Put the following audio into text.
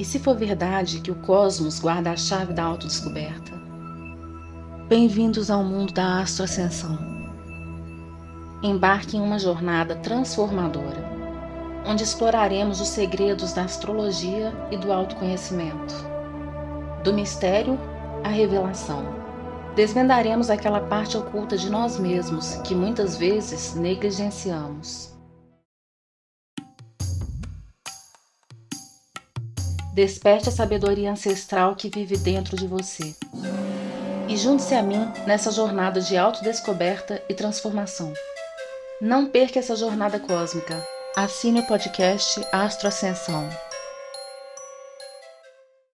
E se for verdade que o cosmos guarda a chave da autodescoberta? Bem-vindos ao mundo da astroascensão. Embarque em uma jornada transformadora, onde exploraremos os segredos da astrologia e do autoconhecimento. Do mistério à revelação. Desvendaremos aquela parte oculta de nós mesmos que muitas vezes negligenciamos. Desperte a sabedoria ancestral que vive dentro de você. E junte-se a mim nessa jornada de autodescoberta e transformação. Não perca essa jornada cósmica. Assine o podcast Astro Ascensão.